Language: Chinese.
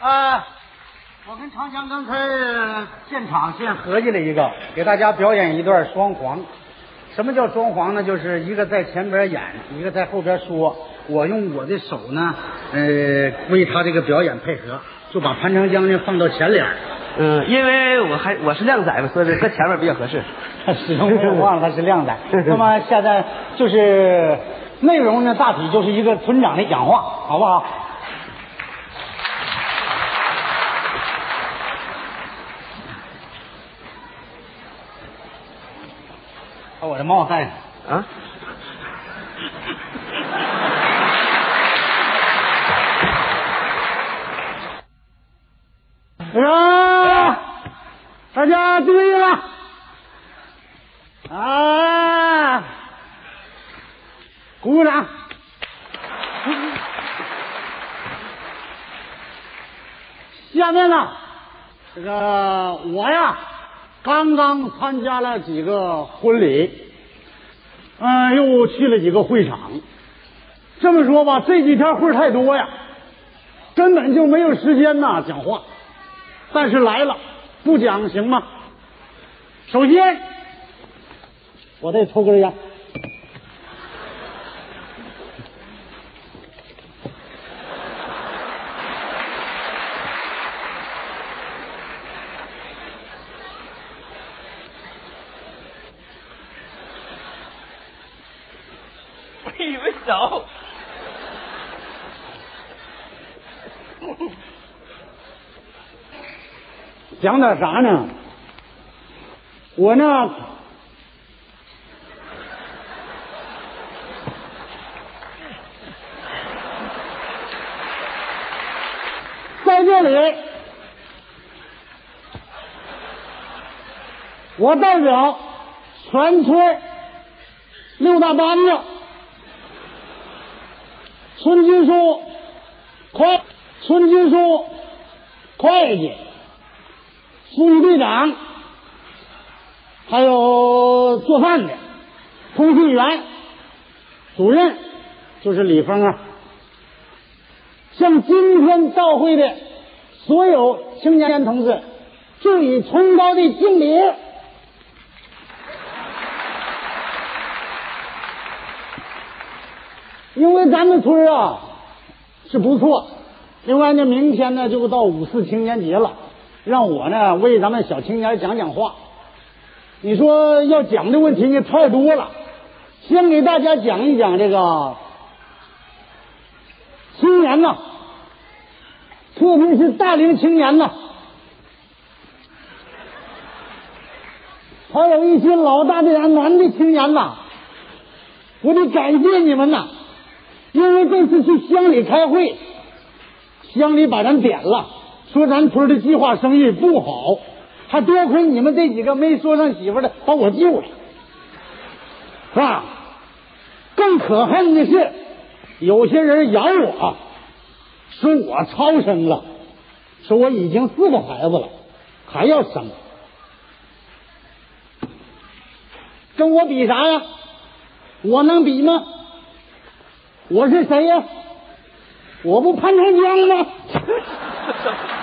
啊，我跟长江刚才现场现合计了一个，给大家表演一段双簧。什么叫双簧呢？就是一个在前边演，一个在后边说。我用我的手呢，呃，为他这个表演配合，就把潘长江呢放到前脸。嗯，因为我还我是靓仔嘛，所以搁前面比较合适。他 始终没有忘了他是靓仔。那么现在就是内容呢，大体就是一个村长的讲话，好不好？把我的帽子戴上啊。啊！大家注意了啊！鼓掌。下面呢，这个我呀，刚刚参加了几个婚礼，嗯，又去了几个会场。这么说吧，这几天会太多呀，根本就没有时间呐讲话。但是来了，不讲行吗？首先，我得抽根烟。我以为走。讲点啥呢？我呢，在这里，我代表全村六大班子，村支书、会村支书、会计。副队长，还有做饭的，通讯员，主任就是李峰啊。向今天到会的所有青年同志致以崇高的敬礼。因为咱们村啊是不错，另外呢，明天呢就到五四青年节了。让我呢为咱们小青年讲讲话。你说要讲的问题呢太多了，先给大家讲一讲这个青年呐，特别是大龄青年呐，还有一些老大的男的青年呐，我得感谢你们呐，因为这次去乡里开会，乡里把咱点了。说咱村的计划生育不好，还多亏你们这几个没说上媳妇的把我救了，是吧？更可恨的是，有些人咬我，说我超生了，说我已经四个孩子了，还要生，跟我比啥呀？我能比吗？我是谁呀？我不潘长江吗？